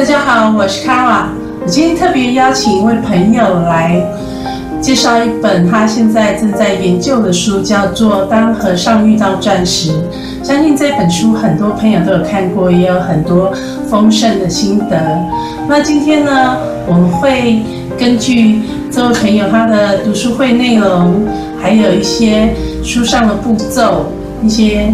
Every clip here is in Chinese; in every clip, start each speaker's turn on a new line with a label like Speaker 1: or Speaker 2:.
Speaker 1: 大家好，我是 Kara。我今天特别邀请一位朋友来介绍一本他现在正在研究的书，叫做《当和尚遇到钻石》。相信这本书很多朋友都有看过，也有很多丰盛的心得。那今天呢，我们会根据这位朋友他的读书会内容，还有一些书上的步骤、一些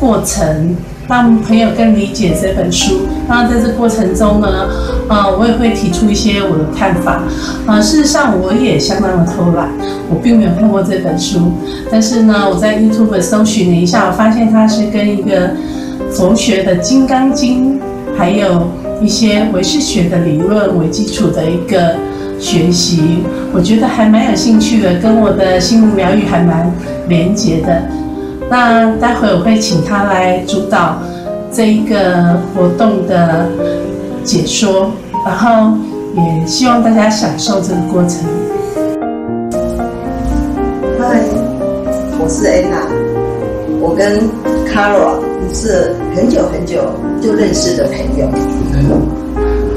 Speaker 1: 过程。让朋友更理解这本书。那在这过程中呢，啊，我也会提出一些我的看法。啊，事实上我也相当的偷懒，我并没有看过这本书。但是呢，我在 YouTube 搜寻了一下，我发现它是跟一个佛学的《金刚经》，还有一些唯识学的理论为基础的一个学习。我觉得还蛮有兴趣的，跟我的心灵疗愈还蛮连结的。那待会我会请他来主导这一个活动的解说，然后也希望大家享受这个过程。
Speaker 2: 嗨，我是 Anna，我跟 Kara 是很久很久就认识的朋友，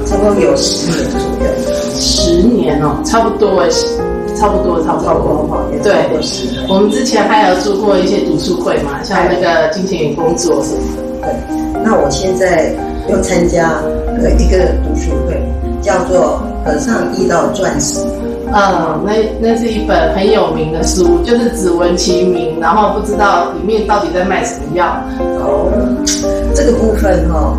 Speaker 2: 差不多有十年左右。
Speaker 1: 十年哦，差不多差不多，差不多，对，我们之前还有做过一些读书会嘛，像那个金钱与工作什么的。
Speaker 2: 对，那我现在又参加呃一个读书会，叫做《和尚遇到钻石》。
Speaker 1: 嗯，那那是一本很有名的书，就是只闻其名，然后不知道里面到底在卖什么药。哦，
Speaker 2: 这个部分哈，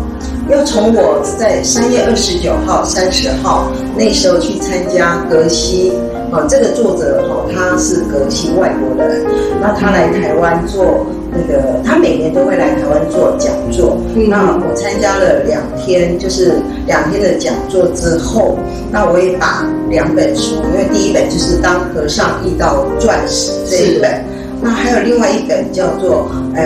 Speaker 2: 要从我在三月二十九号、三十号那时候去参加格西。哦，这个作者哈，他是格西外国人，那他来台湾做那个，他每年都会来台湾做讲座。嗯那我参加了两天，就是两天的讲座之后，那我也把两本书，因为第一本就是《当和尚遇到钻石》这一本，那还有另外一本叫做呃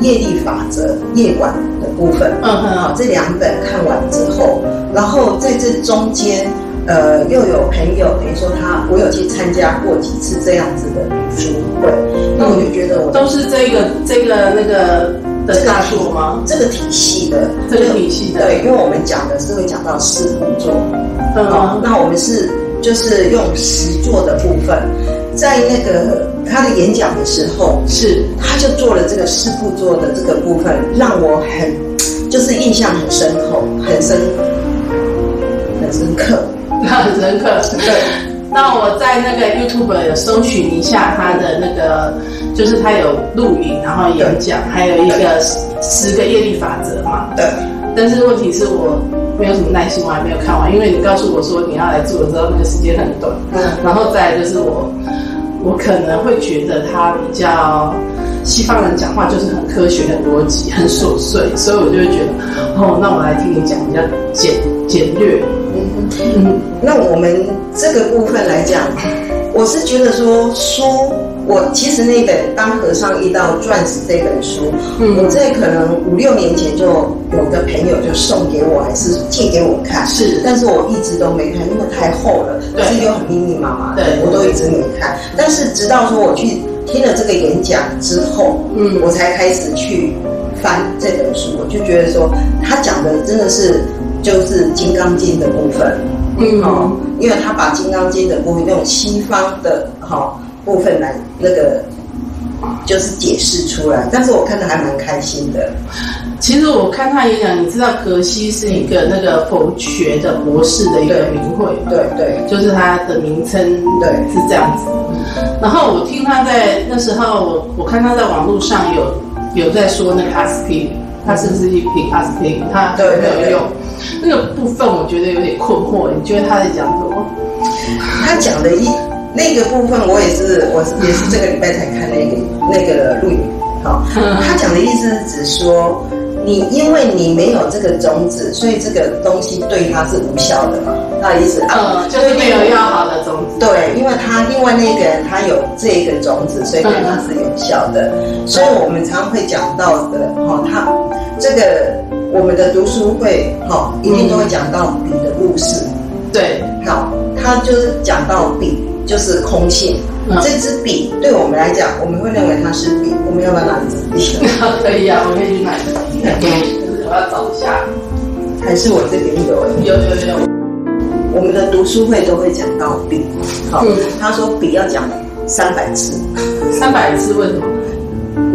Speaker 2: 业力法则夜晚的部分。嗯哼，好，这两本看完之后，然后在这中间。呃，又有朋友等于说他，我有去参加过几次这样子的读书会，那我就觉得我
Speaker 1: 都是这个这个那个的大作吗？
Speaker 2: 这个体系的，
Speaker 1: 这个体系的，
Speaker 2: 对，因为我们讲的是会讲到四步做，哦，那我们是就是用实做的部分，在那个他的演讲的时候，
Speaker 1: 是
Speaker 2: 他就做了这个四步做的这个部分，让我很就是印象很深厚，很深刻。
Speaker 1: 很深刻，对。那我在那个 YouTube 有搜寻一下他的那个，就是他有录影，然后演讲，还有一个十个业力法则嘛。
Speaker 2: 对。
Speaker 1: 但是问题是我没有什么耐心，我还没有看完，因为你告诉我说你要来做的时候，那个时间很短。嗯。然后再就是我，我可能会觉得他比较西方人讲话就是很科学、很逻辑、很琐碎，所以我就会觉得，哦，那我来听你讲比较简简略。
Speaker 2: 嗯，那我们这个部分来讲，我是觉得说书，我其实那本《当和尚遇到钻石》这本书，嗯，我在可能五六年前就有个朋友就送给我，还是借给我看，
Speaker 1: 是，
Speaker 2: 但是我一直都没看，因为太厚了，
Speaker 1: 对，
Speaker 2: 又很密密麻麻，
Speaker 1: 对，
Speaker 2: 我都一直没看。但是直到说我去听了这个演讲之后，嗯，我才开始去翻这本书，我就觉得说他讲的真的是。就是《金刚经》的部分，嗯，哦，因为他把《金刚经》的部分用西方的哈部分来那个，就是解释出来。但是我看的还蛮开心的。
Speaker 1: 其实我看他演讲，你知道格西是一个那个佛学的博士的一个名讳，
Speaker 2: 对对，
Speaker 1: 就是他的名称，
Speaker 2: 对，
Speaker 1: 是这样子。然后我听他在那时候，我我看他在网络上有有在说那个阿斯汀，他是不是一瓶阿斯汀？他有没有用？那个部分我觉得有点困惑，你觉得他在讲什么？
Speaker 2: 他讲的一那个部分，我也是，我也是这个礼拜才看那个那个录影。好，他讲的意思是指说，你因为你没有这个种子，所以这个东西对他是无效的嘛？他的意思
Speaker 1: 啊，就是没有要好的种子。
Speaker 2: 对，因为他另外那个人他有这个种子，所以对他是有效的。所以我们常会讲到的，哈，他这个。我们的读书会，好，一定都会讲到笔的故事。
Speaker 1: 对，
Speaker 2: 好，他就是讲到笔就是空性。这支笔对我们来讲，我们会认为它是笔。我们要不要拿一支笔？
Speaker 1: 可以啊，我可以去买。我要找一下。
Speaker 2: 还是我这边有？
Speaker 1: 有有有。
Speaker 2: 我们的读书会都会讲到笔，好，他说笔要讲三百次，
Speaker 1: 三百次为什么？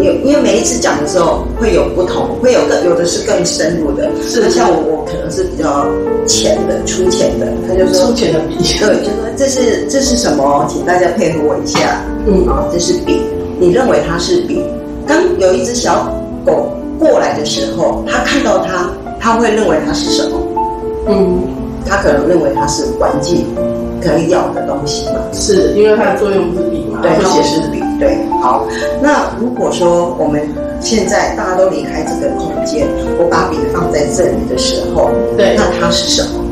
Speaker 2: 因因为每一次讲的时候会有不同，会有更有的是更深入的，
Speaker 1: 是
Speaker 2: 像我我可能是比较浅的、粗浅的，他就说
Speaker 1: 粗浅的笔，
Speaker 2: 对，就说这是这是什么？请大家配合我一下，嗯啊，这是笔，你认为它是笔？当有一只小狗过来的时候，它看到它，它会认为它是什么？嗯。它可能认为它是玩具，可以咬的东西嘛？
Speaker 1: 是因为它的作用是笔嘛？
Speaker 2: 对，它写是笔。对，好。那如果说我们现在大家都离开这个空间，我把笔放在这里的时候，
Speaker 1: 对，
Speaker 2: 那它是什么？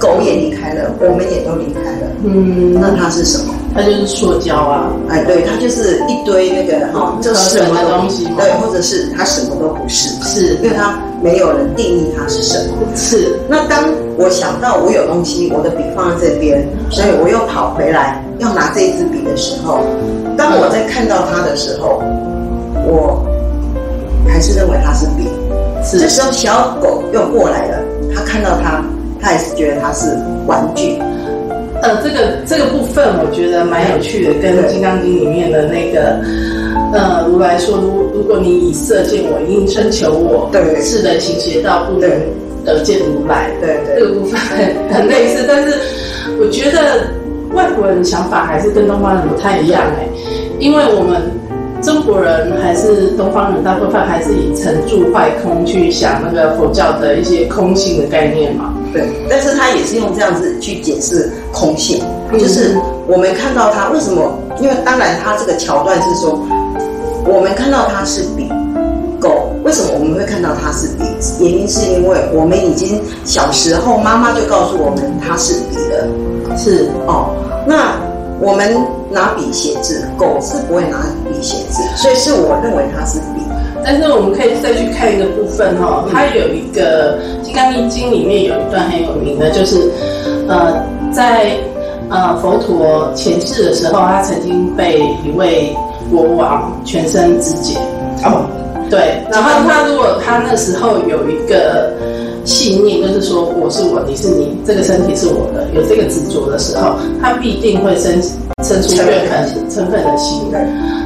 Speaker 2: 狗也离开了，我们也都离开了。嗯，那它是什么？
Speaker 1: 它就是塑胶啊。
Speaker 2: 哎，对，它就是一堆那个哈，
Speaker 1: 这是什么东西？
Speaker 2: 对，或者是它什么都不是。
Speaker 1: 是，
Speaker 2: 因为它没有人定义它是什么。
Speaker 1: 是。
Speaker 2: 那当我想到我有东西，我的笔放在这边，所以我又跑回来要拿这支笔的时候，当我在看到它的时候，我还是认为它是笔。是。这时候小狗又过来了，它看到它，它也是觉得它是玩具。
Speaker 1: 呃，这个这个部分我觉得蛮有趣的，跟《金刚经》里面的那个呃如来说，如如果你以色见我，应声求我，
Speaker 2: 对，
Speaker 1: 是人行邪道，不能得见如来，
Speaker 2: 对对，
Speaker 1: 这个部分很很类似，但是我觉得外国人的想法还是跟东方人不太一样哎，因为我们中国人还是东方人，大部分还是以成住坏空去想那个佛教的一些空性的概念嘛。
Speaker 2: 对，但是他也是用这样子去解释空性，就是我们看到他为什么？因为当然他这个桥段是说，我们看到它是比狗，为什么我们会看到它是比？原因是因为我们已经小时候妈妈就告诉我们它是比了，
Speaker 1: 是
Speaker 2: 哦。那我们拿笔写字，狗是不会拿笔写字，所以是我认为它是笔。
Speaker 1: 但是我们可以再去看一个部分哈，它有一个《金刚经》里面有一段很有名的，就是呃，在呃佛陀前世的时候，他曾经被一位国王全身肢解。哦，对，然后他如果他那时候有一个信念，就是说我是我，你是你，这个身体是我的，有这个执着的时候，他必定会生生出怨恨、嗔恨的心。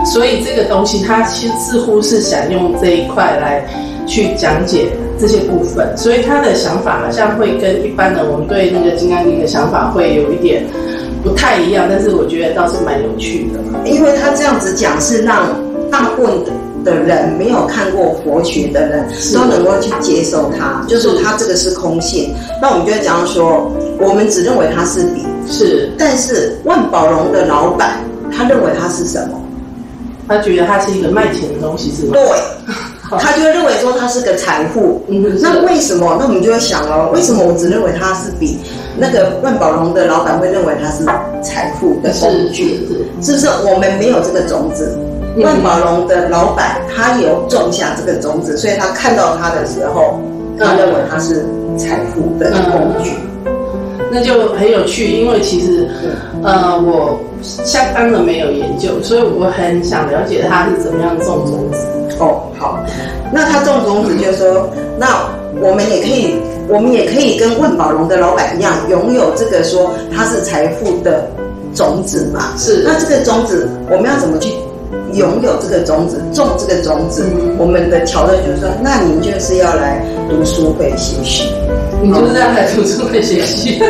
Speaker 1: 所以这个东西，他其实似乎是想用这一块来去讲解这些部分，所以他的想法好像会跟一般的我们对那个《金刚经》的想法会有一点不太一样，但是我觉得倒是蛮有趣的。
Speaker 2: 因为他这样子讲，是让大部分的人没有看过佛学的人都能够去接受它，就是它这个是空性。那我们就会讲说，我们只认为它是笔，
Speaker 1: 是，
Speaker 2: 但是万宝龙的老板他认为它是什么？
Speaker 1: 他觉得它是一个卖钱的东西，是吗？
Speaker 2: 对，他就会认为说它是个财富。嗯，那为什么？那我们就会想哦，为什么我只认为它是比那个万宝龙的老板会认为它是财富的工具？是不是？我们没有这个种子。万宝龙的老板他有种下这个种子，所以他看到它的时候，他认为它是财富的工具。
Speaker 1: 那就很有趣，因为其实，呃，我相当的没有研究，所以我很想了解他是怎么样种种子。
Speaker 2: 哦，好，那他种种子就是说，那我们也可以，我们也可以跟万宝龙的老板一样，拥有这个说他是财富的种子嘛？
Speaker 1: 是。
Speaker 2: 那这个种子，我们要怎么去拥有这个种子，种这个种子？我们的桥段就是说，那您就是要来读书会学习。
Speaker 1: 你就是这样来读书会学习，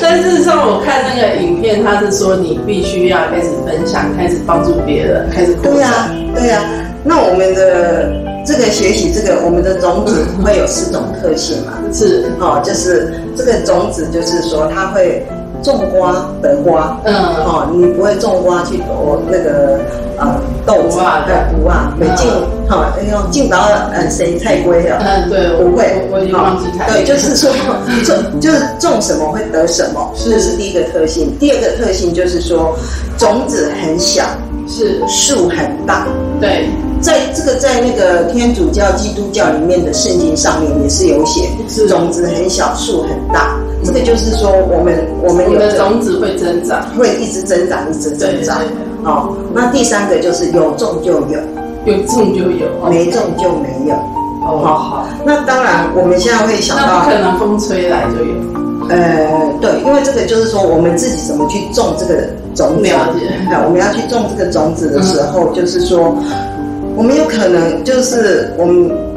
Speaker 1: 但事实上，我看那个影片，他是说你必须要开始分享，开始帮助别人，开始
Speaker 2: 对呀，对呀。那我们的这个学习，这个我们的种子会有四种特性嘛？
Speaker 1: 是
Speaker 2: 哦，就是这个种子，就是说它会种瓜得瓜，嗯，哦，你不会种瓜去得那个呃。豆子啊，对，不啊，没进哈，哎呦，进到呃谁菜龟了？
Speaker 1: 嗯，对，
Speaker 2: 不会，
Speaker 1: 我已经忘记菜。
Speaker 2: 对，就是说 种就是种什么会得什么，这是第一个特性。第二个特性就是说种子很小，
Speaker 1: 是
Speaker 2: 树很大。
Speaker 1: 对，
Speaker 2: 在这个在那个天主教、基督教里面的圣经上面也是有写，种子很小，树很大。这个就是说我们我们有
Speaker 1: 的种子会增长，
Speaker 2: 会一直增长，一直增长。哦，那第三个就是有种就有，
Speaker 1: 有种就有，
Speaker 2: 没种就没有。
Speaker 1: 哦，好，
Speaker 2: 那当然我们现在会想到
Speaker 1: 那不，可能风吹来就有，
Speaker 2: 呃，对，因为这个就是说我们自己怎么去种这个种子，
Speaker 1: 了解
Speaker 2: 啊，我们要去种这个种子的时候，就是说我们有可能就是我们。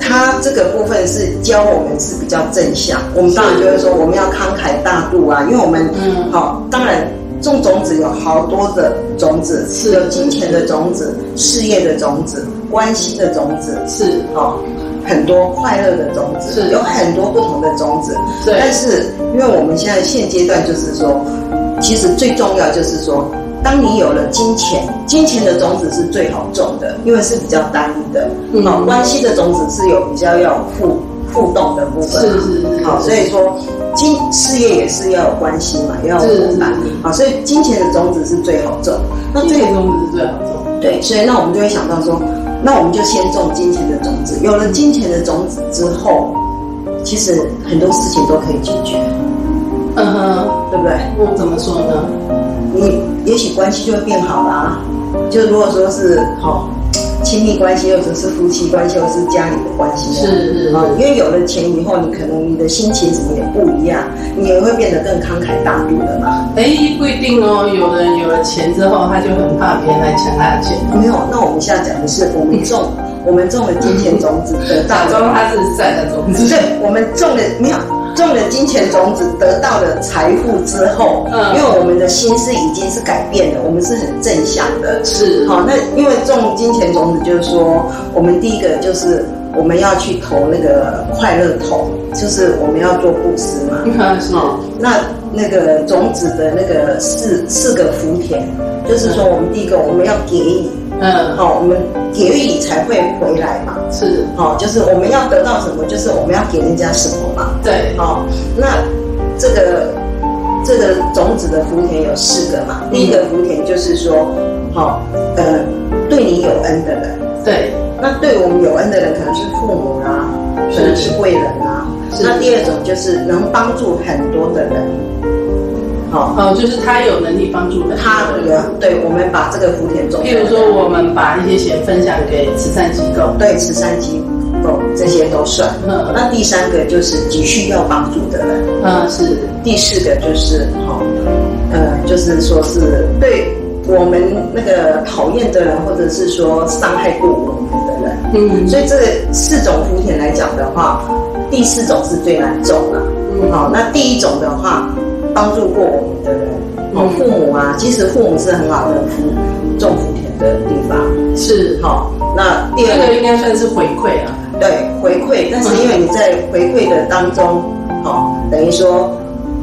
Speaker 2: 他这个部分是教我们是比较正向，我们当然就会说我们要慷慨大度啊，因为我们
Speaker 1: 嗯。
Speaker 2: 好，当然种种子有好多的种子，
Speaker 1: 是
Speaker 2: 有金钱的种子、事业的种子、关系的种子，
Speaker 1: 是，
Speaker 2: 哦，很多快乐的种子，
Speaker 1: 是。
Speaker 2: 有很多不同的种子。
Speaker 1: 对
Speaker 2: 但是因为我们现在现阶段就是说，其实最重要就是说，当你有了金钱，金钱的种子是最好种的，因为是比较单一的。
Speaker 1: 嗯
Speaker 2: 好，关系的种子是有比较要有互互动的部分嘛。
Speaker 1: 是是是
Speaker 2: 好，所以说金事业也是要有关系嘛，要有
Speaker 1: 是
Speaker 2: 伙伴
Speaker 1: 是是。
Speaker 2: 好，所以金钱的种子是最好种。那
Speaker 1: 金
Speaker 2: 这个
Speaker 1: 钱种子是最好种，
Speaker 2: 对，所以那我们就会想到说，那我们就先种金钱的种子。有了金钱的种子之后，其实很多事情都可以解决，
Speaker 1: 嗯哼，
Speaker 2: 对不对？
Speaker 1: 我怎么说呢？
Speaker 2: 你也许关系就会变好啦。就如果说是好、亲密关系，或者是夫妻关系，或者是家里的关系啊，
Speaker 1: 是是
Speaker 2: 啊，因为有了钱以后，你可能你的心情什么也不一样，你也会变得更慷慨大度的嘛。
Speaker 1: 哎，不一定哦，有的人有了钱之后，他就很怕别人来抢他的钱，
Speaker 2: 没有，那我们现在讲的是我们种，我们种了金钱种子得到
Speaker 1: 假装他是善的种子，
Speaker 2: 对，我们种的没有种了金钱种子，得到了财富之后，
Speaker 1: 嗯
Speaker 2: 因为我们的心是已经是改变了，我们是很正向的。
Speaker 1: 是，
Speaker 2: 好，那因为种金钱种子，就是说，我们第一个就是我们要去投那个快乐桶，就是我们要做布施嘛。
Speaker 1: 嗯 是，
Speaker 2: 哦，那那个种子的那个四四个福田，就是说，我们第一个我们要给予，
Speaker 1: 嗯，
Speaker 2: 好，我们给予你才会回来嘛。
Speaker 1: 是，
Speaker 2: 好，就是我们要得到什么，就是我们要给人家什么嘛。
Speaker 1: 对，
Speaker 2: 好，那这个这个种子的福田有四个嘛。第一个福田就是说，好，呃，对你有恩的人，
Speaker 1: 对，
Speaker 2: 那对我们有恩的人可能是父母啦、可能是贵人啊。
Speaker 1: 是。
Speaker 2: 那第二种就是能帮助很多的人，好，
Speaker 1: 哦，就是他有能力帮助人，
Speaker 2: 他有对我们把这个福田种，
Speaker 1: 譬如说，我们把一些钱分享给慈善机构，
Speaker 2: 对慈善机构这些都算。
Speaker 1: 嗯。
Speaker 2: 那第三个就是急需要帮助的人。
Speaker 1: 嗯，是，
Speaker 2: 第四个就是哦、呃，就是说是对我们那个讨厌的人，或者是说伤害过我们的人，
Speaker 1: 嗯，
Speaker 2: 所以这四种福田来讲的话，第四种是最难种的。
Speaker 1: 嗯。
Speaker 2: 好、那第一种的话，帮助过我们的人，哦，
Speaker 1: 嗯
Speaker 2: 父母啊，其实父母是很好的福种福田的地方。
Speaker 1: 是，
Speaker 2: 好、那第二个
Speaker 1: 个应该算是回馈啊，
Speaker 2: 对回馈，但是因为你在回馈的当中，哦、等于说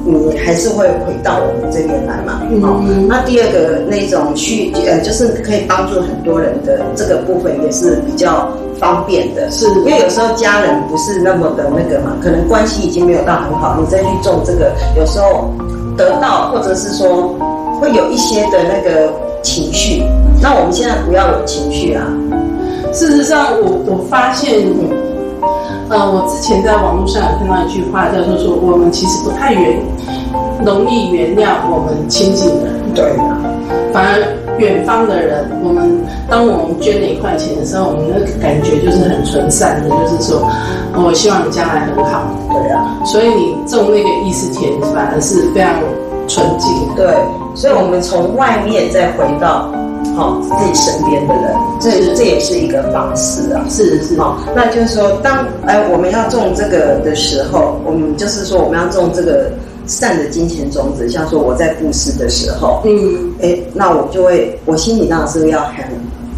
Speaker 2: 你还是会回到我们这边来嘛。好、
Speaker 1: 嗯
Speaker 2: 那第二个那种去呃，就是可以帮助很多人的这个部分也是比较方便的。
Speaker 1: 是
Speaker 2: 因为有时候家人不是那么的那个嘛，可能关系已经没有到很好，你再去种这个，有时候得到或者是说会有一些的那个情绪。那我们现在不要有情绪啊，
Speaker 1: 事实上，我我发现，呃，我之前在网络上有看到一句话，叫做说，我们其实不太原容易原谅我们亲近的人，
Speaker 2: 对啊，
Speaker 1: 反而远方的人，我们当我们捐了一块钱的时候，我们的感觉就是很纯善的，就是说，哦我希望你将来很好，
Speaker 2: 对啊。
Speaker 1: 所以你种那个意识田，反而是非常纯净。
Speaker 2: 对，所以我们从外面再回到好、自己身边的人，这这也是一个方式啊。
Speaker 1: 是是，
Speaker 2: 好、那就是说，当哎我们要种这个的时候，我们就是说我们要种这个善的金钱种子，像说我在布施的时候，
Speaker 1: 嗯，
Speaker 2: 哎，那我就会，我心里当然是要很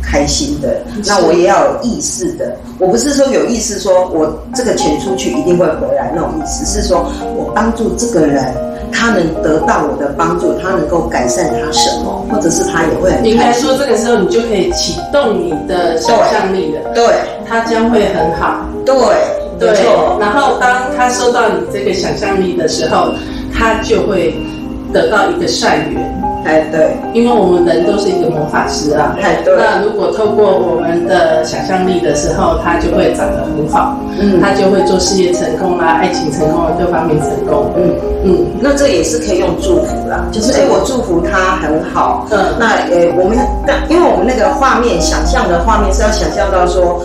Speaker 2: 开心的，那我也要有意识的。我不是说有意识说我这个钱出去一定会回来那种意思，是说我帮助这个人，他能得到我的帮助，他能够改善他什么，或者是他也会很
Speaker 1: 应该。说这个时候你就可以启动你的想象力了，
Speaker 2: 对
Speaker 1: 他将会很好。
Speaker 2: 对，
Speaker 1: 对然后当他收到你这个想象力的时候，他就会得到一个善缘。
Speaker 2: 哎对，
Speaker 1: 因为我们人都是一个魔法师啊，
Speaker 2: 哎对，
Speaker 1: 那如果透过我们的想象力的时候，他就会长得很好，
Speaker 2: 嗯
Speaker 1: 他就会做事业成功啦、爱情成功啦，各方面成功。
Speaker 2: 嗯。
Speaker 1: 嗯
Speaker 2: 那这也是可以用祝福啦，就是哎，我祝福他很好。
Speaker 1: 嗯，
Speaker 2: 那呃，我们但因为我们那个画面想象的画面是要想象到说，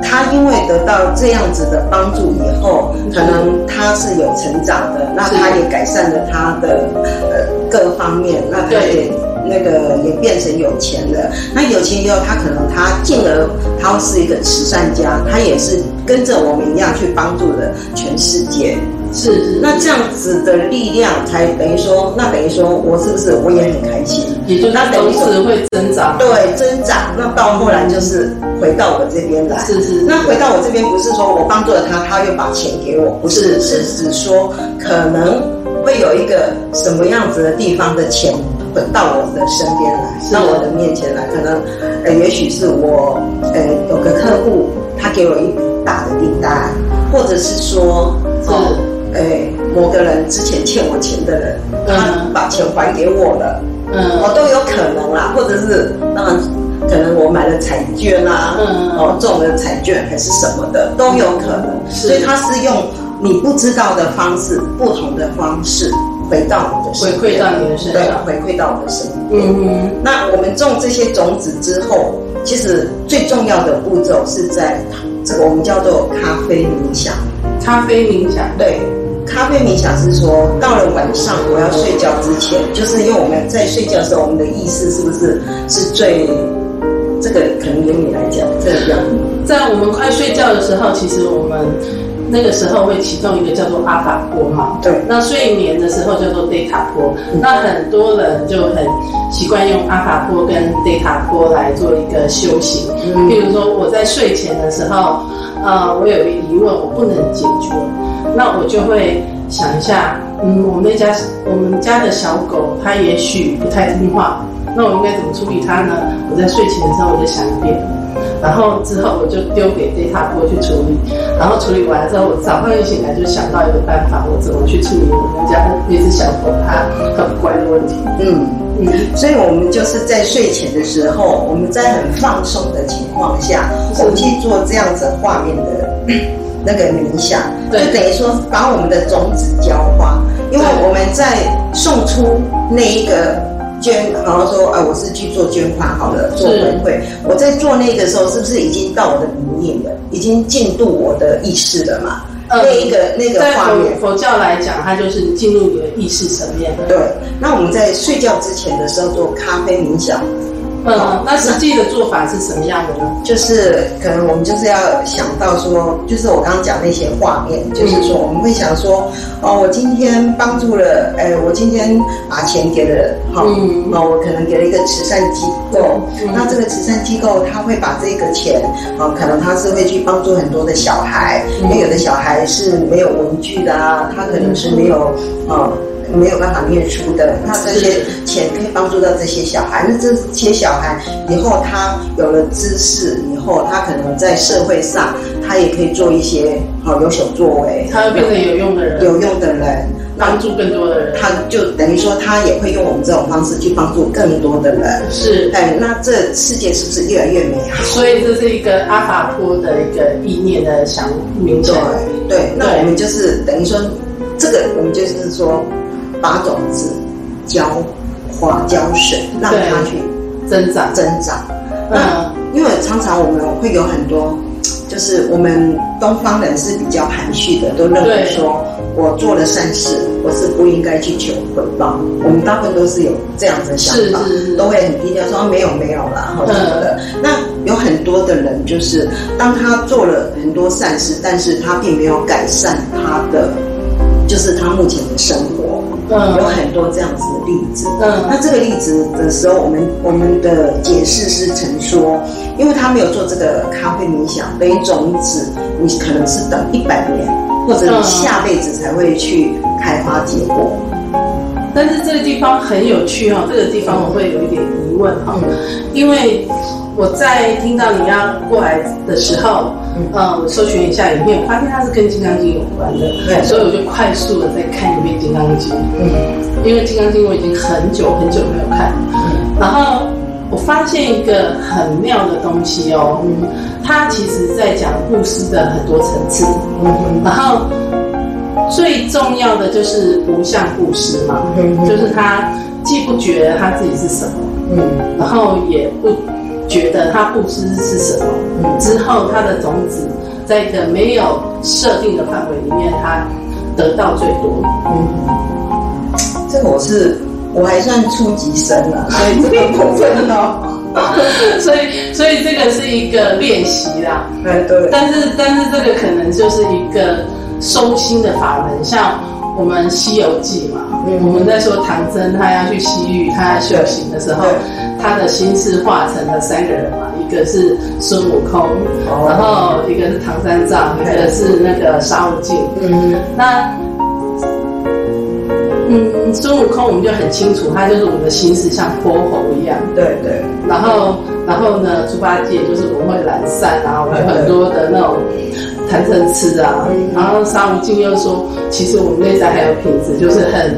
Speaker 2: 他因为得到这样子的帮助以后，可能他是有成长的，那他也改善了他的呃各方面，那他也那个也变成有钱了。那有钱以后，他可能他进而他是一个慈善家，他也是跟着我们一样去帮助了全世界。
Speaker 1: 是，
Speaker 2: 那这样子的力量才等于说，那等于说我是不是我也很开心？
Speaker 1: 也就那等于是会增长，
Speaker 2: 对，增长。那到后来就是回到我这边来，
Speaker 1: 是是。
Speaker 2: 那回到我这边不是说我帮助了他，他又把钱给我，不是，是指说可能会有一个什么样子的地方的钱滚到我的身边来，到我的面前来，可能呃，也许是我呃有个客户，他给我一笔大的订单，或者是说
Speaker 1: 是。
Speaker 2: 哎，某个人之前欠我钱的人，他把钱还给我了，嗯，我都有可能啦，或者是当然，可能我买了彩券啊，嗯，哦，中了彩券还是什么的都有可能，所以他是用你不知道的方式，不同的方式回到你的
Speaker 1: 身回馈到你的身上，
Speaker 2: 回馈到我的身边。嗯嗯。那我们种这些种子之后，其实最重要的步骤是在这个我们叫做咖啡冥想。
Speaker 1: 咖啡冥想，
Speaker 2: 对。咖啡冥想是说，到了晚上我要睡觉之前，就是因为我们在睡觉的时候，我们的意识是不是是最这个？可能由你来讲，这样。
Speaker 1: 在我们快睡觉的时候，其实我们那个时候会启动一个叫做阿法波嘛。
Speaker 2: 对。
Speaker 1: 那睡眠的时候叫做贝塔波。那很多人就很习惯用阿法波跟贝塔波来做一个修行。嗯。比如说我在睡前的时候，呃，我有一个疑问，我不能解决。那我就会想一下，嗯，我们那家我们家的小狗，它也许不太听话，那我应该怎么处理它呢？我在睡前的时候我就想一遍，然后之后我就丢给 data 波去处理，然后处理完了之后，我早上一醒来就想到一个办法，我怎么去处理我们家那只小狗它很乖的问题。嗯
Speaker 2: 嗯，所以我们就是在睡前的时候，我们在很放松的情况下，我们去做这样子画面的。那个冥想，就等于说把我们的种子浇花，因为我们在送出那一个捐，好像说，啊，我是去做捐款好了，做回馈。我在做那个时候，是不是已经到我的里面了？已经进入我的意识了嘛？那一个那个画面，
Speaker 1: 佛教来讲，它就是进入你的意识层面。
Speaker 2: 对，那我们在睡觉之前的时候做咖啡冥想。
Speaker 1: 嗯，那实际的做法是什么样的呢？
Speaker 2: 就是可能我们就是要想到说，就是我刚刚讲那些画面，就是说我们会想说，哦，我今天帮助了，哎，我今天把钱给了，好，哦，我可能给了一个慈善机构，那这个慈善机构他会把这个钱，哦，可能他是会去帮助很多的小孩，因为有的小孩是没有文具的啊，他可能是没有，啊。没有办法念书的，那这些钱可以帮助到这些小孩。那这些小孩以后他有了知识以后，他可能在社会上，他也可以做一些好有所作为。
Speaker 1: 他会变成有用的人，
Speaker 2: 有用的人，
Speaker 1: 帮助更多的人。
Speaker 2: 他就等于说，他也会用我们这种方式去帮助更多的人。
Speaker 1: 是，
Speaker 2: 哎，那这世界是不是越来越美好？
Speaker 1: 所以这是一个阿法波的一个意念的想明
Speaker 2: 对对，那我们就是等于说，这个我们就是说。把种子浇花浇水，让它去
Speaker 1: 增长
Speaker 2: 增长。那因为常常我们会有很多，就是我们东方人是比较含蓄的，都认为说我做了善事，我是不应该去求回报。我们大部分都是有这样子的想法，都会很低调说没有没有啦，或什么的。那有很多的人就是当他做了很多善事，但是他并没有改善他的，就是他目前的生活。有很多这样子的例子。嗯，那这个例子的时候，我们我们的解释是曾说，因为他没有做这个咖啡冥想，等于种子，你可能是等一百年，或者你下辈子才会去开花结果。
Speaker 1: 但是这个地方很有趣哈，这个地方我会有一点疑问哈，因为。我在听到你要过来的时候，嗯，我搜寻一下影片，我发现它是跟《金刚经》有关的，对，所以我就快速的再看一遍《金刚经》，嗯，因为《金刚经》我已经很久很久没有看，嗯，然后我发现一个很妙的东西哦，嗯，它其实在讲布施的很多层次，嗯，然后最重要的就是无相布施嘛，嗯，就是他既不觉得他自己是什么，嗯，然后也不。觉得它不知是什么，
Speaker 2: 嗯
Speaker 1: 之后它的种子在一个没有设定的范围里面，它得到最多。
Speaker 2: 嗯，这个我是我还算初级生了，所以这个部分哦，
Speaker 1: 所以，所以这个是一个练习啦。
Speaker 2: 哎对，
Speaker 1: 但是，但是这个可能就是一个收心的法门，像我们《西游记》嘛，
Speaker 2: 嗯
Speaker 1: 我们在说唐僧他要去西域，他要修行的时候，他的心是化成了三个人嘛，一个是孙悟空，
Speaker 2: 哦
Speaker 1: 然后一个是唐三藏，一个是那个沙悟净。
Speaker 2: 嗯
Speaker 1: 那嗯，孙悟空我们就很清楚，他就是我们的心是像泼猴一样。
Speaker 2: 对对，
Speaker 1: 然后，然后呢，猪八戒就是我们会懒散啊，我们有很多的那种贪嗔痴啊。
Speaker 2: 嗯
Speaker 1: 然后沙悟净又说，其实我们内在还有品质，就是很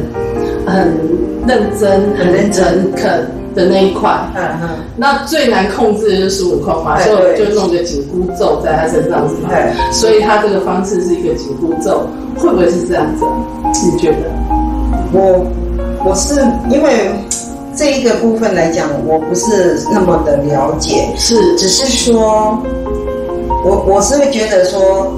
Speaker 1: 很认真、很
Speaker 2: 很认真
Speaker 1: 诚恳的那一块。
Speaker 2: 嗯嗯，
Speaker 1: 那最难控制的就是孙悟空嘛，
Speaker 2: 哎
Speaker 1: 所以我就弄个紧箍咒在他身上，是吗
Speaker 2: 对？
Speaker 1: 所以他这个方式是一个紧箍咒，会不会是这样子啊？你觉得？
Speaker 2: 我我是因为这一个部分来讲，我不是那么的了解，
Speaker 1: 是。
Speaker 2: 只是说，我我是会觉得说，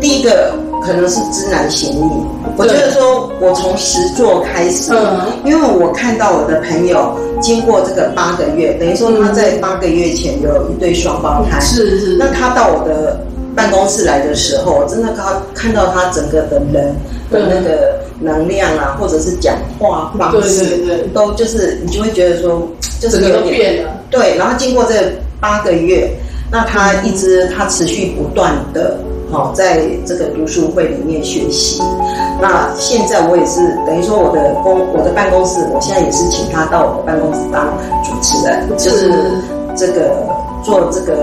Speaker 2: 第一个可能是知难行易。我觉得说，我从实做开始，
Speaker 1: 嗯。
Speaker 2: 因为我看到我的朋友经过这个八个月，等于说他在八个月前有一对双胞胎，
Speaker 1: 是是，
Speaker 2: 那他到我的办公室来的时候，我真的看看到他整个的人的那个能量啊，或者是讲话方式，
Speaker 1: 对对，
Speaker 2: 都就是你就会觉得说，就是有点
Speaker 1: 都变了。
Speaker 2: 对。然后经过这八个月，那他一直他持续不断的。好，在这个读书会里面学习。那现在我也是等于说我的公我的办公室，我现在也是请他到我的办公室当主持人，就是这个做这个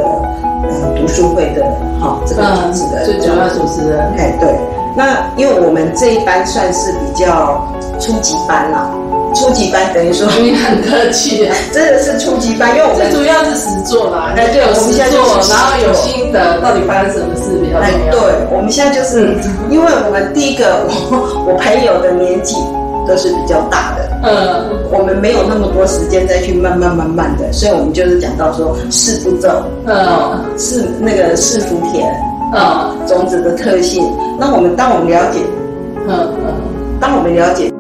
Speaker 2: 呃读书会的哈、这个主持人，
Speaker 1: 嗯最主要主持人。
Speaker 2: 哎，对，那因为我们这一班算是比较初级班啦，初级班等于说
Speaker 1: 你很客气啊，
Speaker 2: 真的是初级班，因为我们
Speaker 1: 最主要是实做啦，
Speaker 2: 哎对
Speaker 1: 有实
Speaker 2: 我们现在就
Speaker 1: 然后有
Speaker 2: 做
Speaker 1: 心得，到底发生什么事比较
Speaker 2: 哎
Speaker 1: 重，要。
Speaker 2: 对，我们现在就是因为我们第一个，我 我朋友的年纪都是比较大的，
Speaker 1: 嗯，
Speaker 2: 我们没有那么多时间再去慢慢慢慢的，所以我们就是讲到说四步骤，
Speaker 1: 嗯。
Speaker 2: 四那个四福田
Speaker 1: 嗯
Speaker 2: 种子的特性。那我们当我们了解
Speaker 1: 嗯嗯，
Speaker 2: 当我们了解